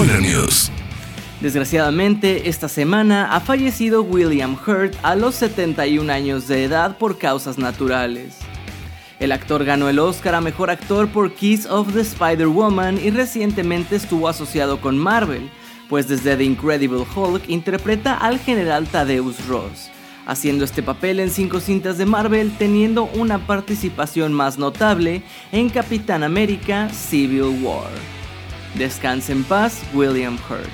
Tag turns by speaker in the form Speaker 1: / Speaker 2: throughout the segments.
Speaker 1: News.
Speaker 2: Desgraciadamente, esta semana ha fallecido William Hurt a los 71 años de edad por causas naturales. El actor ganó el Oscar a Mejor Actor por Kiss of the Spider-Woman y recientemente estuvo asociado con Marvel, pues desde The Incredible Hulk interpreta al general Thaddeus Ross, haciendo este papel en cinco cintas de Marvel, teniendo una participación más notable en Capitán América Civil War. Descanse en paz, William Hurt.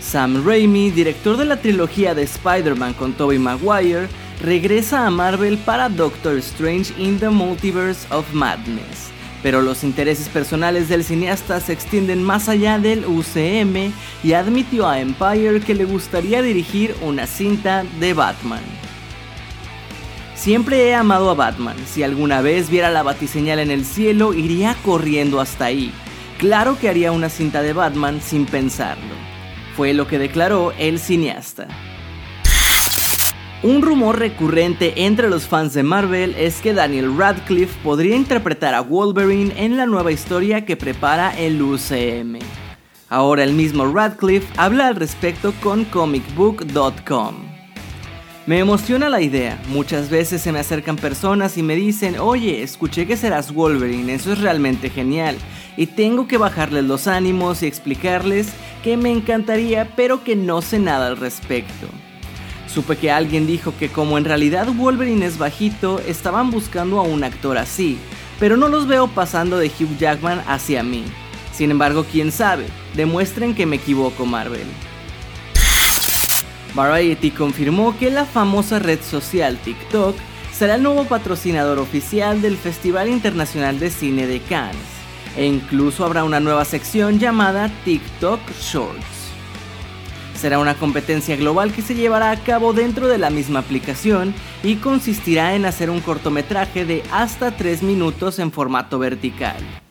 Speaker 2: Sam Raimi, director de la trilogía de Spider-Man con Tobey Maguire, regresa a Marvel para Doctor Strange in the Multiverse of Madness. Pero los intereses personales del cineasta se extienden más allá del UCM y admitió a Empire que le gustaría dirigir una cinta de Batman. Siempre he amado a Batman. Si alguna vez viera la batiseñal en el cielo, iría corriendo hasta ahí. Claro que haría una cinta de Batman sin pensarlo. Fue lo que declaró el cineasta. Un rumor recurrente entre los fans de Marvel es que Daniel Radcliffe podría interpretar a Wolverine en la nueva historia que prepara el UCM. Ahora el mismo Radcliffe habla al respecto con comicbook.com. Me emociona la idea. Muchas veces se me acercan personas y me dicen, oye, escuché que serás Wolverine, eso es realmente genial. Y tengo que bajarles los ánimos y explicarles que me encantaría, pero que no sé nada al respecto. Supe que alguien dijo que como en realidad Wolverine es bajito, estaban buscando a un actor así, pero no los veo pasando de Hugh Jackman hacia mí. Sin embargo, quién sabe, demuestren que me equivoco Marvel. Variety confirmó que la famosa red social TikTok será el nuevo patrocinador oficial del Festival Internacional de Cine de Cannes, e incluso habrá una nueva sección llamada TikTok Shorts. Será una competencia global que se llevará a cabo dentro de la misma aplicación y consistirá en hacer un cortometraje de hasta 3 minutos en formato vertical.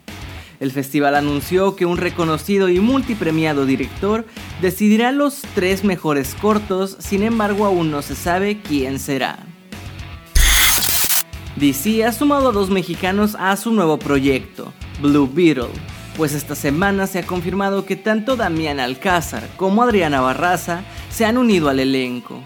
Speaker 2: El festival anunció que un reconocido y multipremiado director decidirá los tres mejores cortos, sin embargo aún no se sabe quién será. DC ha sumado a dos mexicanos a su nuevo proyecto, Blue Beetle, pues esta semana se ha confirmado que tanto Damián Alcázar como Adriana Barraza se han unido al elenco.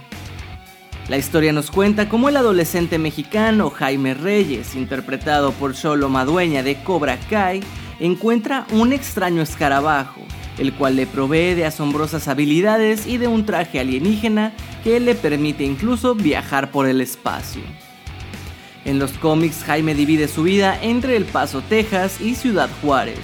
Speaker 2: La historia nos cuenta cómo el adolescente mexicano Jaime Reyes, interpretado por Cholo Madueña de Cobra Kai, encuentra un extraño escarabajo, el cual le provee de asombrosas habilidades y de un traje alienígena que le permite incluso viajar por el espacio. En los cómics Jaime divide su vida entre El Paso, Texas y Ciudad Juárez.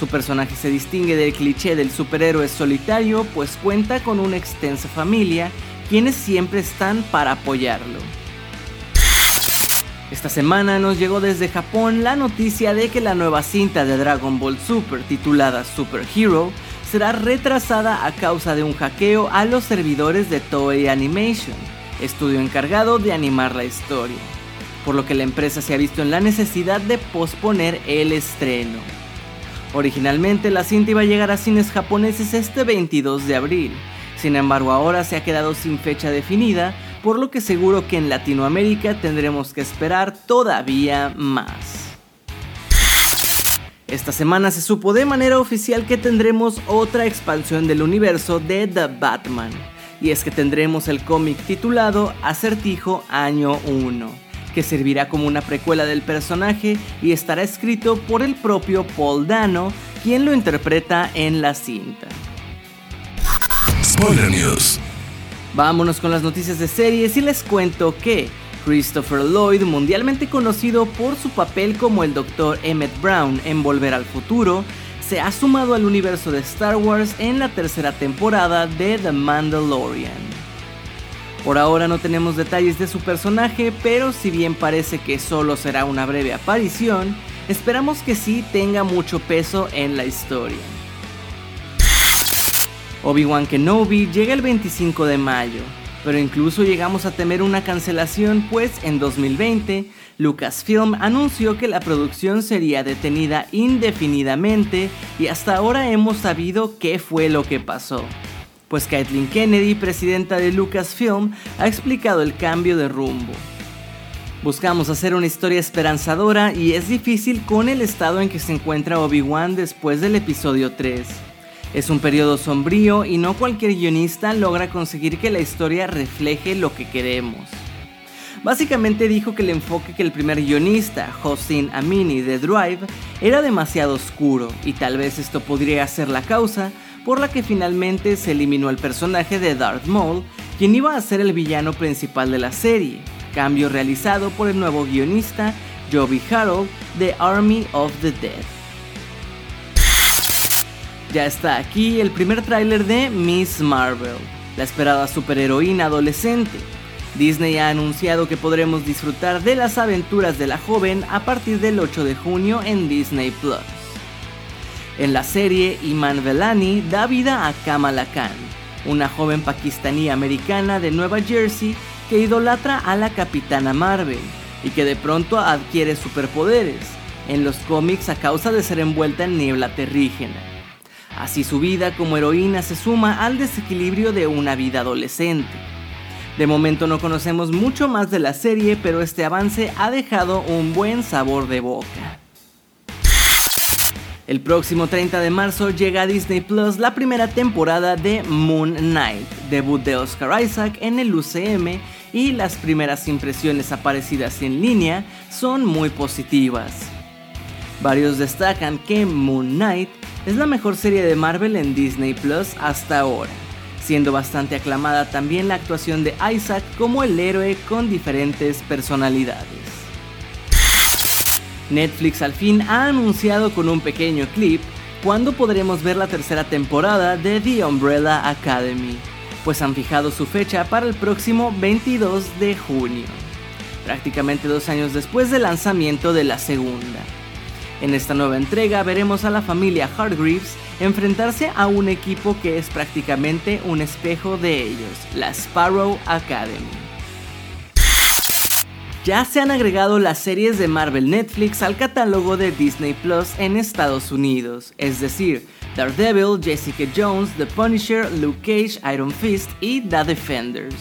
Speaker 2: Su personaje se distingue del cliché del superhéroe solitario pues cuenta con una extensa familia quienes siempre están para apoyarlo. Esta semana nos llegó desde Japón la noticia de que la nueva cinta de Dragon Ball Super titulada Super Hero será retrasada a causa de un hackeo a los servidores de Toei Animation, estudio encargado de animar la historia, por lo que la empresa se ha visto en la necesidad de posponer el estreno. Originalmente la cinta iba a llegar a cines japoneses este 22 de abril, sin embargo ahora se ha quedado sin fecha definida por lo que seguro que en Latinoamérica tendremos que esperar todavía más. Esta semana se supo de manera oficial que tendremos otra expansión del universo de The Batman, y es que tendremos el cómic titulado Acertijo Año 1, que servirá como una precuela del personaje y estará escrito por el propio Paul Dano, quien lo interpreta en la cinta.
Speaker 1: Spoiler News.
Speaker 2: Vámonos con las noticias de series y les cuento que Christopher Lloyd, mundialmente conocido por su papel como el Dr. Emmett Brown en Volver al Futuro, se ha sumado al universo de Star Wars en la tercera temporada de The Mandalorian. Por ahora no tenemos detalles de su personaje, pero si bien parece que solo será una breve aparición, Esperamos que sí tenga mucho peso en la historia. Obi-Wan Kenobi llega el 25 de mayo, pero incluso llegamos a temer una cancelación pues en 2020 Lucasfilm anunció que la producción sería detenida indefinidamente y hasta ahora hemos sabido qué fue lo que pasó. Pues Kathleen Kennedy, presidenta de Lucasfilm, ha explicado el cambio de rumbo. Buscamos hacer una historia esperanzadora y es difícil con el estado en que se encuentra Obi-Wan después del episodio 3. Es un periodo sombrío y no cualquier guionista logra conseguir que la historia refleje lo que queremos. Básicamente dijo que el enfoque que el primer guionista, Hossein Amini de Drive, era demasiado oscuro y tal vez esto podría ser la causa por la que finalmente se eliminó el personaje de Darth Maul, quien iba a ser el villano principal de la serie, cambio realizado por el nuevo guionista Joby Harold de Army of the Dead. Ya está aquí el primer tráiler de Miss Marvel, la esperada superheroína adolescente. Disney ha anunciado que podremos disfrutar de las aventuras de la joven a partir del 8 de junio en Disney Plus. En la serie, Iman Velani da vida a Kamala Khan, una joven pakistaní americana de Nueva Jersey que idolatra a la Capitana Marvel y que de pronto adquiere superpoderes en los cómics a causa de ser envuelta en niebla terrígena. Así su vida como heroína se suma al desequilibrio de una vida adolescente. De momento no conocemos mucho más de la serie, pero este avance ha dejado un buen sabor de boca. El próximo 30 de marzo llega a Disney Plus la primera temporada de Moon Knight, debut de Oscar Isaac en el UCM y las primeras impresiones aparecidas en línea son muy positivas. Varios destacan que Moon Knight es la mejor serie de Marvel en Disney Plus hasta ahora, siendo bastante aclamada también la actuación de Isaac como el héroe con diferentes personalidades. Netflix al fin ha anunciado con un pequeño clip cuándo podremos ver la tercera temporada de The Umbrella Academy, pues han fijado su fecha para el próximo 22 de junio, prácticamente dos años después del lanzamiento de la segunda. En esta nueva entrega veremos a la familia Hargreaves enfrentarse a un equipo que es prácticamente un espejo de ellos, la Sparrow Academy. Ya se han agregado las series de Marvel Netflix al catálogo de Disney Plus en Estados Unidos, es decir, Daredevil, Jessica Jones, The Punisher, Luke Cage, Iron Fist y The Defenders.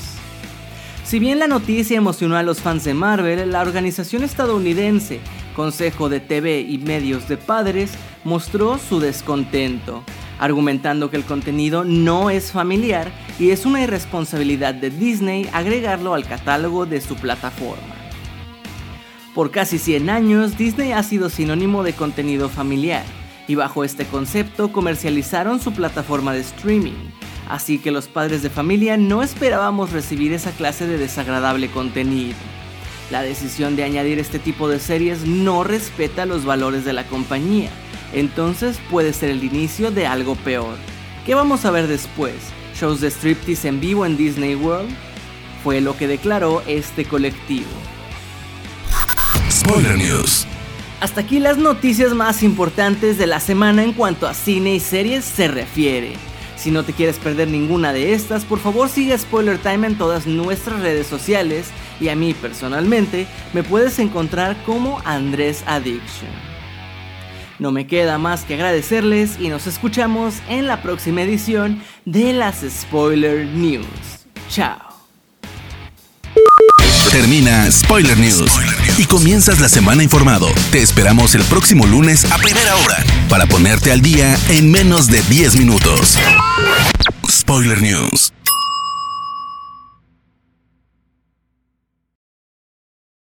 Speaker 2: Si bien la noticia emocionó a los fans de Marvel, la organización estadounidense Consejo de TV y Medios de Padres mostró su descontento, argumentando que el contenido no es familiar y es una irresponsabilidad de Disney agregarlo al catálogo de su plataforma. Por casi 100 años, Disney ha sido sinónimo de contenido familiar, y bajo este concepto comercializaron su plataforma de streaming, así que los padres de familia no esperábamos recibir esa clase de desagradable contenido. La decisión de añadir este tipo de series no respeta los valores de la compañía, entonces puede ser el inicio de algo peor. ¿Qué vamos a ver después? ¿Shows de striptease en vivo en Disney World? Fue lo que declaró este colectivo.
Speaker 1: Spoiler News.
Speaker 2: Hasta aquí las noticias más importantes de la semana en cuanto a cine y series se refiere. Si no te quieres perder ninguna de estas, por favor sigue Spoiler Time en todas nuestras redes sociales y a mí personalmente me puedes encontrar como Andrés Addiction. No me queda más que agradecerles y nos escuchamos en la próxima edición de las Spoiler News. Chao.
Speaker 1: Termina Spoiler News y comienzas la semana informado. Te esperamos el próximo lunes a primera hora para ponerte al día en menos de 10 minutos. Spoiler News.